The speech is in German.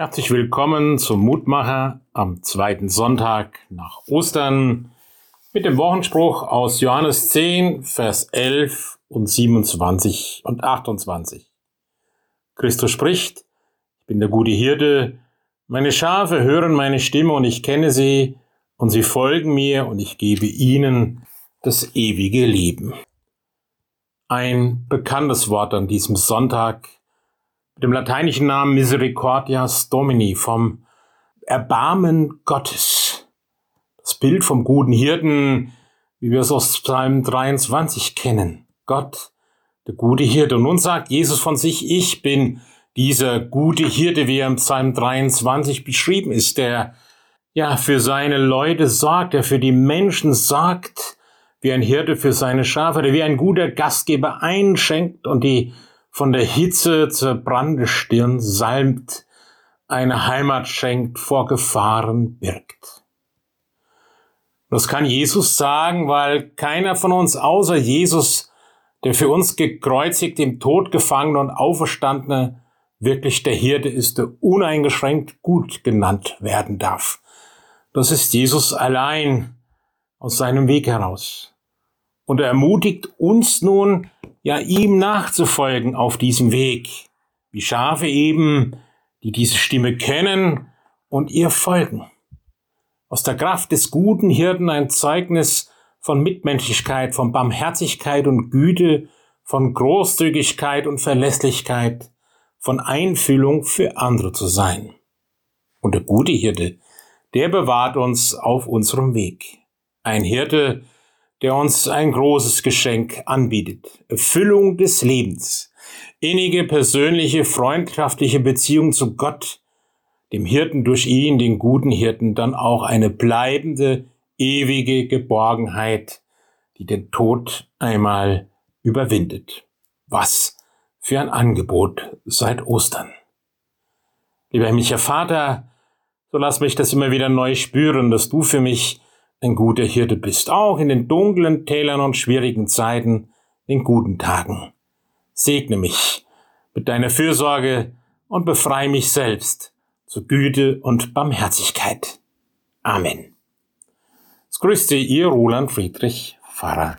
Herzlich willkommen zum Mutmacher am zweiten Sonntag nach Ostern mit dem Wochenspruch aus Johannes 10, Vers 11 und 27 und 28. Christus spricht, ich bin der gute Hirte, meine Schafe hören meine Stimme und ich kenne sie und sie folgen mir und ich gebe ihnen das ewige Leben. Ein bekanntes Wort an diesem Sonntag mit dem lateinischen Namen Misericordias Domini, vom Erbarmen Gottes. Das Bild vom guten Hirten, wie wir es aus Psalm 23 kennen. Gott, der gute Hirte. Und nun sagt Jesus von sich, ich bin dieser gute Hirte, wie er im Psalm 23 beschrieben ist, der ja für seine Leute sorgt, der für die Menschen sorgt, wie ein Hirte für seine Schafe, der wie ein guter Gastgeber einschenkt und die von der Hitze zur Brandestirn salmt, eine Heimat schenkt, vor Gefahren birgt. Das kann Jesus sagen, weil keiner von uns außer Jesus, der für uns gekreuzigt, im Tod gefangene und auferstandene, wirklich der Hirte ist, der uneingeschränkt gut genannt werden darf. Das ist Jesus allein aus seinem Weg heraus. Und er ermutigt uns nun, ja ihm nachzufolgen auf diesem Weg, wie Schafe eben, die diese Stimme kennen und ihr folgen. Aus der Kraft des guten Hirten ein Zeugnis von Mitmenschlichkeit, von Barmherzigkeit und Güte, von Großzügigkeit und Verlässlichkeit, von Einfühlung für andere zu sein. Und der gute Hirte, der bewahrt uns auf unserem Weg. Ein Hirte, der uns ein großes Geschenk anbietet. Erfüllung des Lebens, innige, persönliche, freundschaftliche Beziehung zu Gott, dem Hirten durch ihn, den guten Hirten, dann auch eine bleibende, ewige Geborgenheit, die den Tod einmal überwindet. Was für ein Angebot seit Ostern. Lieber himmlischer Vater, so lass mich das immer wieder neu spüren, dass du für mich ein guter Hirte bist, auch in den dunklen Tälern und schwierigen Zeiten, in guten Tagen. Segne mich mit deiner Fürsorge und befreie mich selbst zu Güte und Barmherzigkeit. Amen. Es grüßte ihr Roland Friedrich, Pfarrer